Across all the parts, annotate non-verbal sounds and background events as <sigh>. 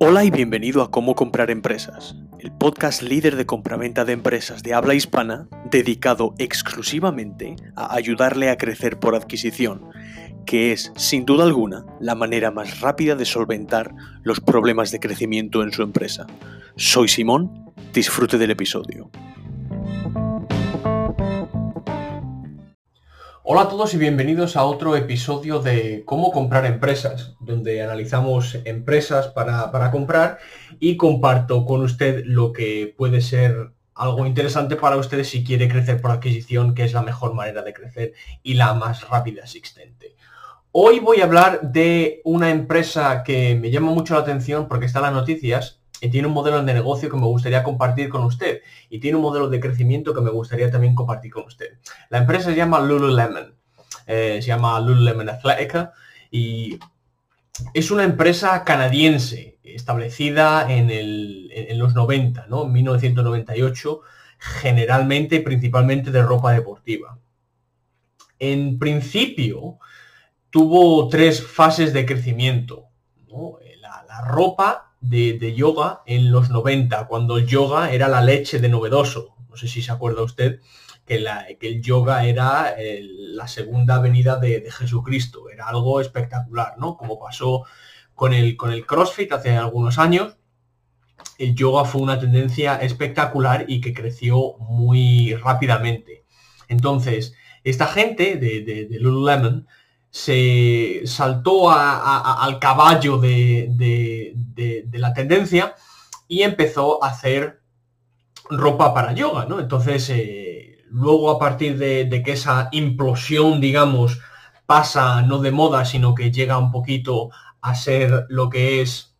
Hola y bienvenido a Cómo comprar empresas, el podcast líder de compraventa de empresas de habla hispana dedicado exclusivamente a ayudarle a crecer por adquisición, que es, sin duda alguna, la manera más rápida de solventar los problemas de crecimiento en su empresa. Soy Simón, disfrute del episodio. Hola a todos y bienvenidos a otro episodio de Cómo comprar empresas, donde analizamos empresas para, para, comprar y comparto con usted lo que puede ser algo interesante para ustedes si quiere crecer por adquisición, que es la mejor manera de crecer y la más rápida existente. Hoy voy a hablar de una empresa que me llama mucho la atención porque está en las noticias y tiene un modelo de negocio que me gustaría compartir con usted y tiene un modelo de crecimiento que me gustaría también compartir con usted. La empresa se llama Lululemon, eh, se llama Lululemon Athletica y es una empresa canadiense establecida en, los 90, ¿no? En 1998, generalmente y principalmente de ropa deportiva. En principio, tuvo tres fases de crecimiento. la ropa de, yoga en los 90, cuando el yoga era la leche de novedoso. No sé si se acuerda usted que, la, que el yoga era la segunda venida de, Jesucristo. Era algo espectacular, ¿no? Como pasó con el, con el CrossFit hace algunos años. El yoga fue una tendencia espectacular y que creció muy rápidamente. Entonces, esta gente de, de Lululemon se saltó al caballo de, la tendencia y empezó a hacer ropa para yoga, ¿no? Entonces, eh, luego a partir de, que esa implosión, digamos, pasa no de moda, sino que llega un poquito a ser lo que es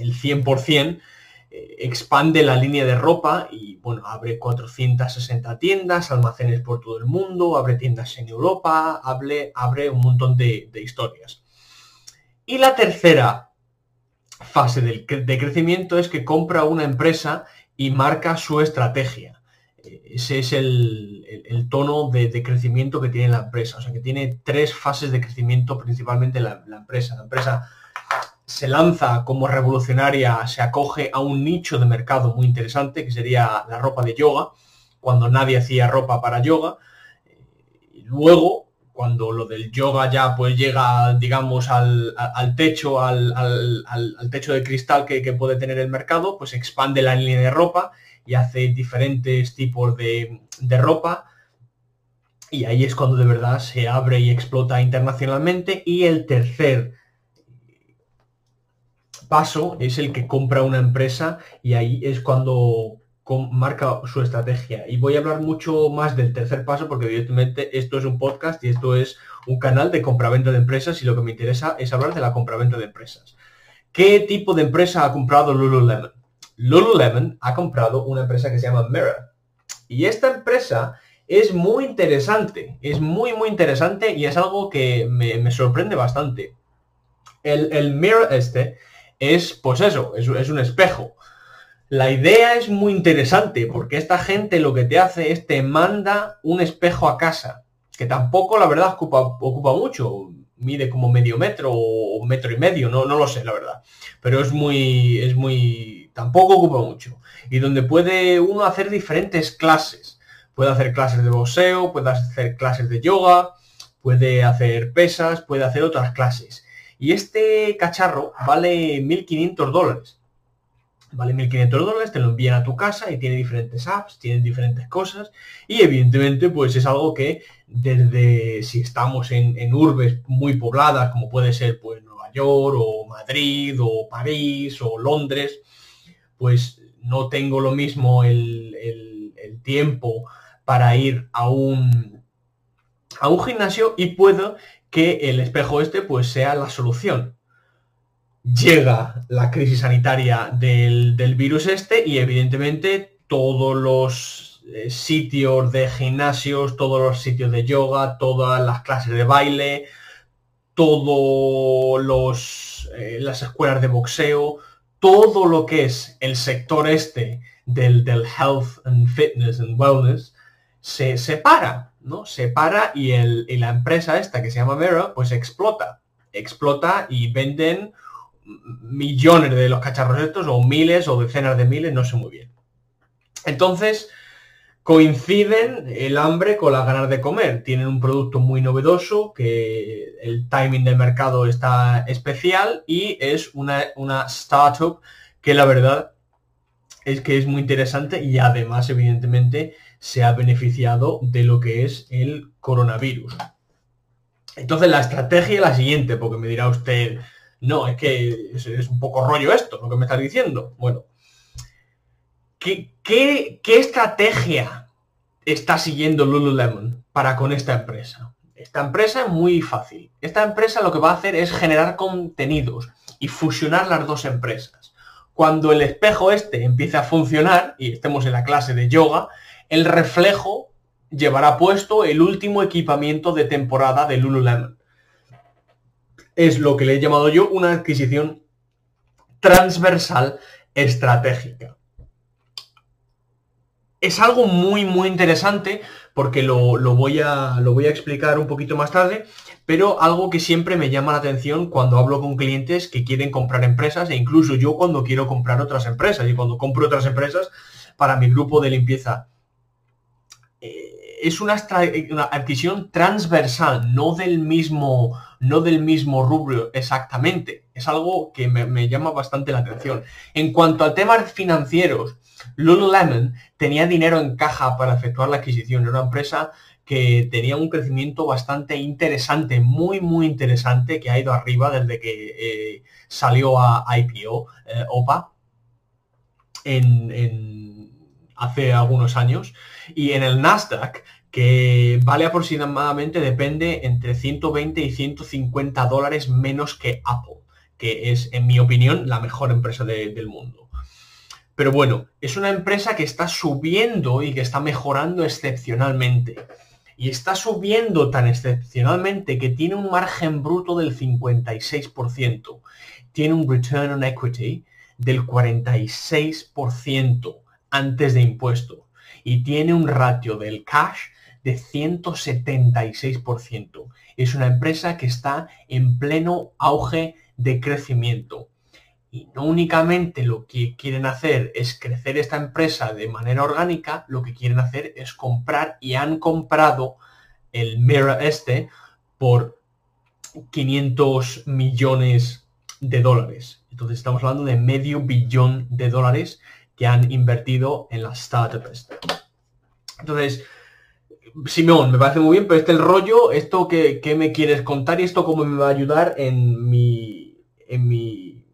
el 100%, expande la línea de ropa y bueno, abre 460 tiendas, almacenes por todo el mundo, abre tiendas en Europa, abre, abre un montón de, historias. Y la tercera fase de, crecimiento es que compra una empresa y marca su estrategia. Ese es el, tono de, crecimiento que tiene la empresa. O sea, que tiene tres fases de crecimiento principalmente la empresa. La empresa se lanza como revolucionaria, se acoge a un nicho de mercado muy interesante, que sería la ropa de yoga, cuando nadie hacía ropa para yoga. Y luego, cuando lo del yoga ya pues llega, digamos, al, techo, al, techo de cristal que, puede tener el mercado, pues expande la línea de ropa y hace diferentes tipos de, de ropa. Y ahí es cuando de verdad se abre y explota internacionalmente. Y el tercer paso es el que compra una empresa y ahí es cuando marca su estrategia. Y voy a hablar mucho más del tercer paso porque evidentemente esto es un podcast y esto es un canal de compraventa de empresas y lo que me interesa es hablar de la compraventa de empresas. ¿Qué tipo de empresa ha comprado Lululemon? Lululemon ha comprado una empresa que se llama Mirror. Y esta empresa es muy interesante, es muy muy interesante y es algo que me, sorprende bastante. El, el Mirror este es, pues eso, es, un espejo. La idea es muy interesante porque esta gente lo que te hace es te manda un espejo a casa, que tampoco la verdad ocupa, ocupa mucho, mide como medio metro o metro y medio, no, no lo sé la verdad, pero es muy, es muy, tampoco ocupa mucho. Y donde puede uno hacer diferentes clases, puede hacer clases de boxeo, puede hacer clases de yoga, puede hacer pesas, puede hacer otras clases. Y este cacharro vale 1.500 dólares. Vale 1.500 dólares, te lo envían a tu casa y tiene diferentes apps, tiene diferentes cosas. Y evidentemente, pues es algo que desde si estamos en, urbes muy pobladas, como puede ser pues Nueva York o Madrid o París o Londres, pues no tengo lo mismo el, el tiempo para ir a un, a un gimnasio y puedo que el espejo este pues sea la solución. Llega la crisis sanitaria del, virus este y evidentemente todos los eh, sitios de gimnasios, todos los sitios de yoga, todas las clases de baile, todos los eh, las escuelas de boxeo, todo lo que es el sector este del, del health and fitness and wellness se separa Se para y, el, la empresa esta que se llama Vera, pues explota. Explota y venden millones de los cacharros estos, o miles o decenas de miles, no sé muy bien. Entonces, coinciden el hambre con las ganas de comer. Tienen un producto muy novedoso, que el timing del mercado está especial y es una, una startup que la verdad es que es muy interesante y además, evidentemente, se ha beneficiado de lo que es el coronavirus. Entonces la estrategia es la siguiente, porque me dirá usted, no, es que es, un poco rollo esto, lo que me está diciendo. Bueno, ¿qué, qué, qué estrategia está siguiendo Lululemon para con esta empresa? Esta empresa es muy fácil. Esta empresa lo que va a hacer es generar contenidos y fusionar las dos empresas. Cuando el espejo este empiece a funcionar y estemos en la clase de yoga, el reflejo llevará puesto el último equipamiento de temporada de Lululemon. Es lo que le he llamado yo una adquisición transversal estratégica. Es algo muy, muy interesante porque lo, voy a, lo voy a explicar un poquito más tarde, pero algo que siempre me llama la atención cuando hablo con clientes que quieren comprar empresas e incluso yo cuando quiero comprar otras empresas y cuando compro otras empresas para mi grupo de limpieza. Es una, adquisición transversal, no del mismo, no del mismo rubro exactamente. Es algo que me, llama bastante la atención. En cuanto a temas financieros, Lululemon tenía dinero en caja para efectuar la adquisición. Era una empresa que tenía un crecimiento bastante interesante, muy, muy interesante, que ha ido arriba desde que eh, salió a IPO, eh, OPA, en, hace algunos años. Y en el Nasdaq, que vale aproximadamente, depende, entre 120 y 150 dólares menos que Apple, que es, en mi opinión, la mejor empresa del mundo. Pero bueno, es una empresa que está subiendo y que está mejorando excepcionalmente. Y está subiendo tan excepcionalmente que tiene un margen bruto del 56%. Tiene un return on equity del 46% antes de impuesto y tiene un ratio del cash de 176%. Es una empresa que está en pleno auge de crecimiento. Y no únicamente lo que quieren hacer es crecer esta empresa de manera orgánica, lo que quieren hacer es comprar y han comprado el Mira este por 500 millones de dólares. Entonces estamos hablando de medio billón de dólares que han invertido en la startup. Entonces, Simón, me parece muy bien, pero este el rollo, esto que, me quieres contar y esto cómo me va a ayudar en mi. en mi.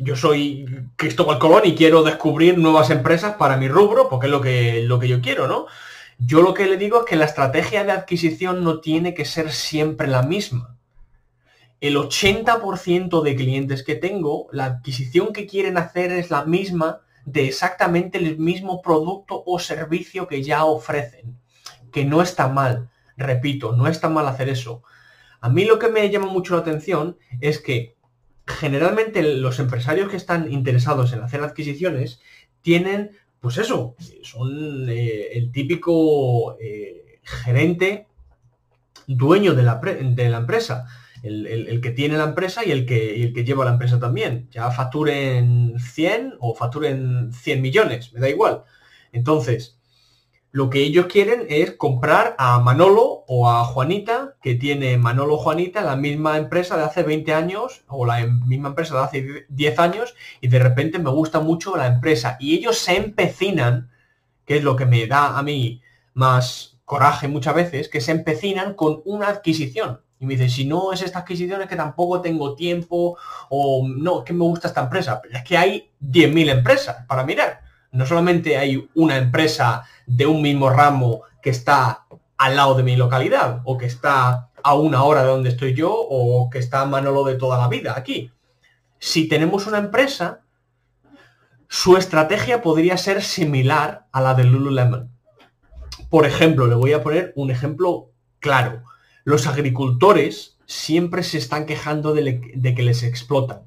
Yo soy Cristóbal Colón y quiero descubrir nuevas empresas para mi rubro, porque es lo que, lo que yo quiero, ¿no? Yo lo que le digo es que la estrategia de adquisición no tiene que ser siempre la misma el 80% de clientes que tengo, la adquisición que quieren hacer es la misma de exactamente el mismo producto o servicio que ya ofrecen. Que no está mal, repito, no está mal hacer eso. A mí lo que me llama mucho la atención es que generalmente los empresarios que están interesados en hacer adquisiciones tienen, pues eso, son eh, el típico eh, gerente dueño de la, de la empresa el, que tiene la empresa y el que, el que lleva la empresa también. Ya facturen 100 o facturen 100 millones, me da igual. Entonces, lo que ellos quieren es comprar a Manolo o a Juanita, que tiene Manolo Juanita, la misma empresa de hace 20 años o la misma empresa de hace 10 años y de repente me gusta mucho la empresa. Y ellos se empecinan, que es lo que me da a mí más coraje muchas veces, que se empecinan con una adquisición. Y me dice, si no es esta adquisición es que tampoco tengo tiempo o no, es que me gusta esta empresa. Pero es que hay 10.000 empresas para mirar. No solamente hay una empresa de un mismo ramo que está al lado de mi localidad o que está a una hora de donde estoy yo o que está a Manolo de toda la vida aquí. Si tenemos una empresa, su estrategia podría ser similar a la de Lululemon. Por ejemplo, le voy a poner un ejemplo claro los agricultores siempre se están quejando de, que les explotan,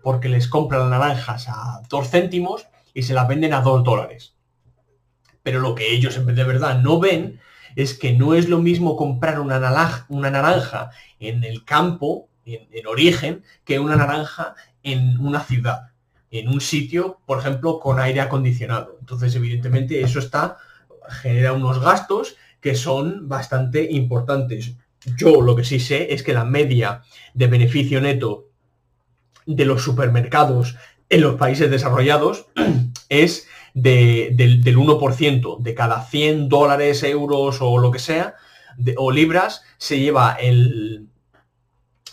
porque les compran naranjas a dos céntimos y se las venden a dos dólares. Pero lo que ellos de verdad no ven es que no es lo mismo comprar una naranja, una naranja en el campo, en, origen que una naranja en una ciudad, en un sitio, por ejemplo, con aire acondicionado. Entonces, evidentemente, eso está, genera unos gastos que son bastante importantes. Yo lo que sí sé es que la media de beneficio neto de los supermercados en los países desarrollados <clears throat> es del, 1%. De cada 100 dólares, euros o lo que sea, o libras, se lleva el,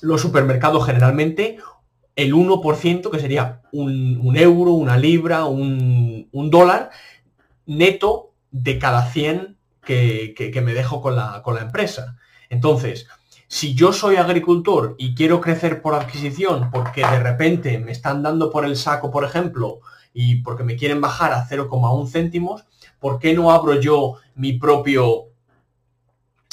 los supermercados generalmente el 1%, que sería un, euro, una libra, un, dólar, neto de cada 100 que, me dejo con la, con la empresa. Entonces, si yo soy agricultor y quiero crecer por adquisición porque de repente me están dando por el saco, por ejemplo, y porque me quieren bajar a 0,1 céntimos, ¿por qué no abro yo mi propio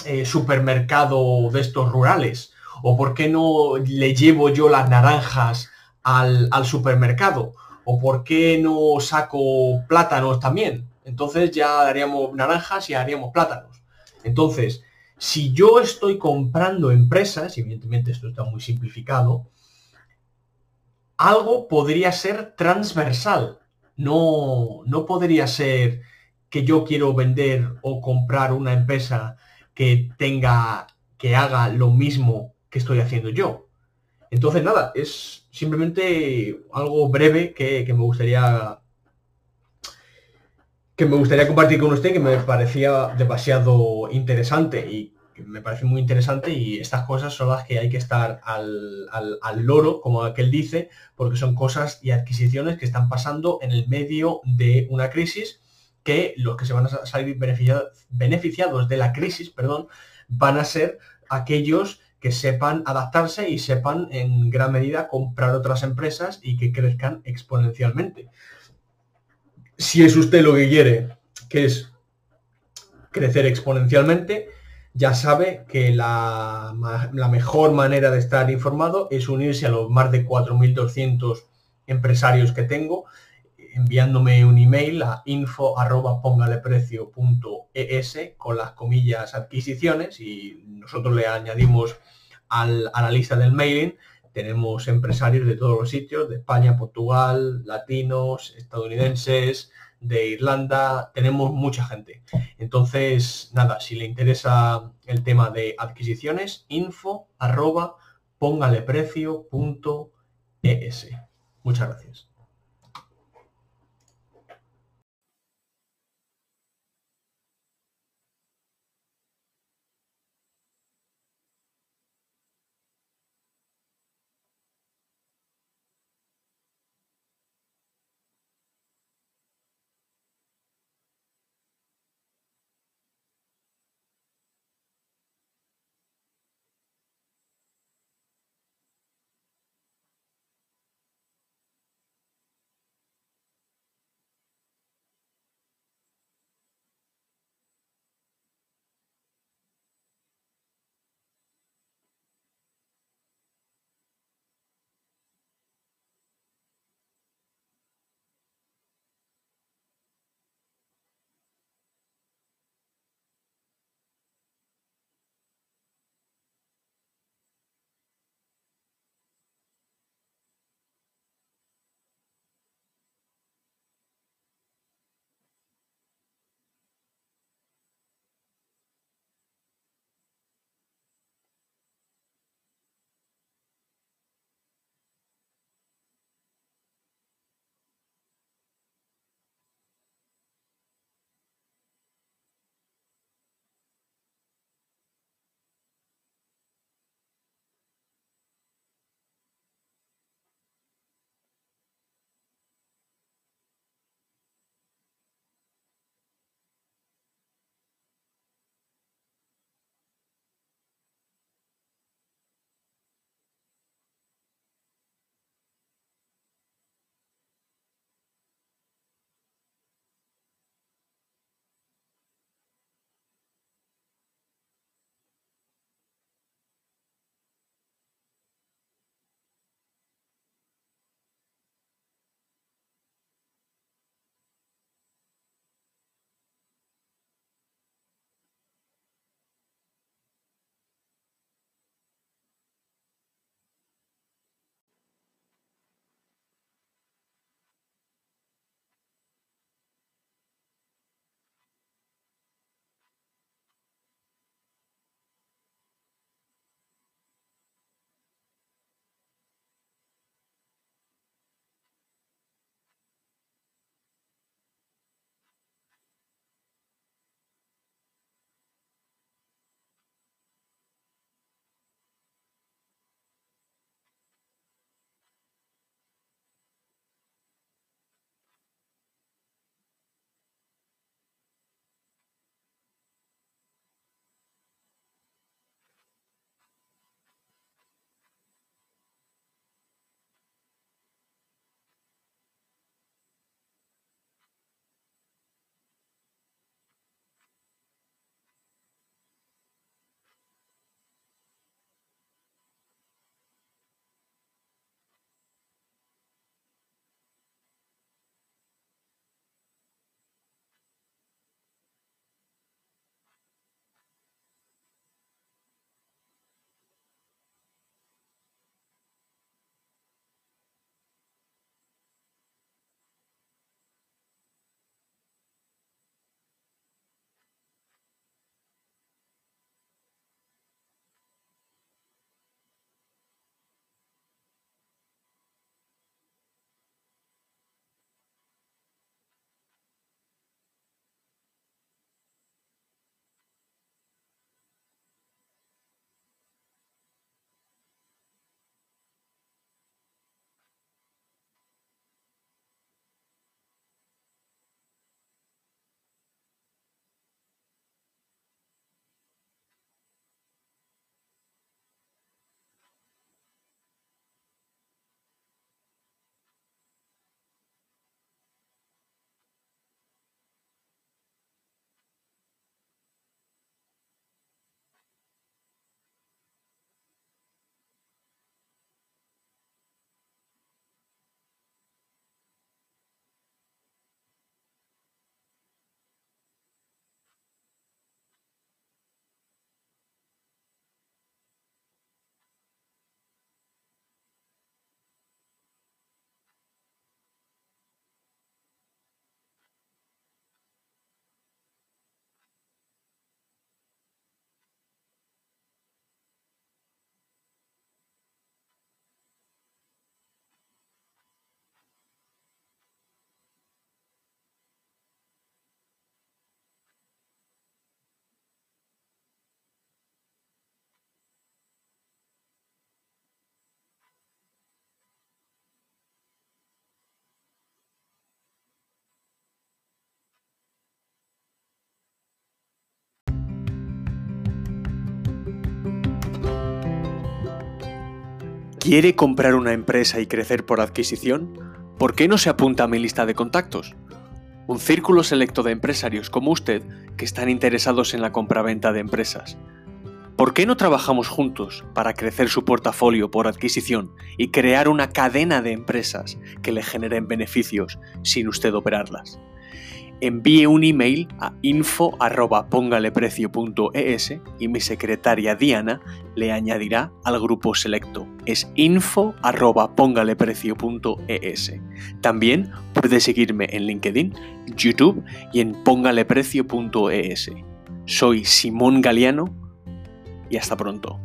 eh, supermercado de estos rurales? ¿O por qué no le llevo yo las naranjas al, supermercado? ¿O por qué no saco plátanos también? Entonces ya haríamos naranjas y haríamos plátanos. Entonces, si yo estoy comprando empresas, evidentemente esto está muy simplificado, algo podría ser transversal. No, no podría ser que yo quiero vender o comprar una empresa que tenga, que haga lo mismo que estoy haciendo yo. Entonces, nada, es simplemente algo breve que, me gustaría que me gustaría compartir con usted, que me parecía demasiado interesante y me parece muy interesante y estas cosas son las que hay que estar al, al, loro, como aquel dice, porque son cosas y adquisiciones que están pasando en el medio de una crisis que los que se van a salir beneficiados de la crisis, perdón, van a ser aquellos que sepan adaptarse y sepan en gran medida comprar otras empresas y que crezcan exponencialmente. Si es usted lo que quiere, que es crecer exponencialmente, ya sabe que la, mejor manera de estar informado es unirse a los más de 4.200 empresarios que tengo, enviándome un email a info con las comillas adquisiciones y nosotros le añadimos a la lista del mailing tenemos empresarios de todos los sitios, de España, Portugal, latinos, estadounidenses, de Irlanda, tenemos mucha gente. Entonces, nada, si le interesa el tema de adquisiciones, info arroba póngaleprecio.es. Muchas gracias. ¿Quiere comprar una empresa y crecer por adquisición? ¿Por qué no se apunta a mi lista de contactos? Un círculo selecto de empresarios como usted que están interesados en la compraventa de empresas. ¿Por qué no trabajamos juntos para crecer su portafolio por adquisición y crear una cadena de empresas que le generen beneficios sin usted operarlas? Envíe un email a info.pongaleprecio.es y mi secretaria Diana le añadirá al grupo selecto. Es info.pongaleprecio.es. También puede seguirme en LinkedIn, YouTube y en pongaleprecio.es. Soy Simón Galeano y hasta pronto.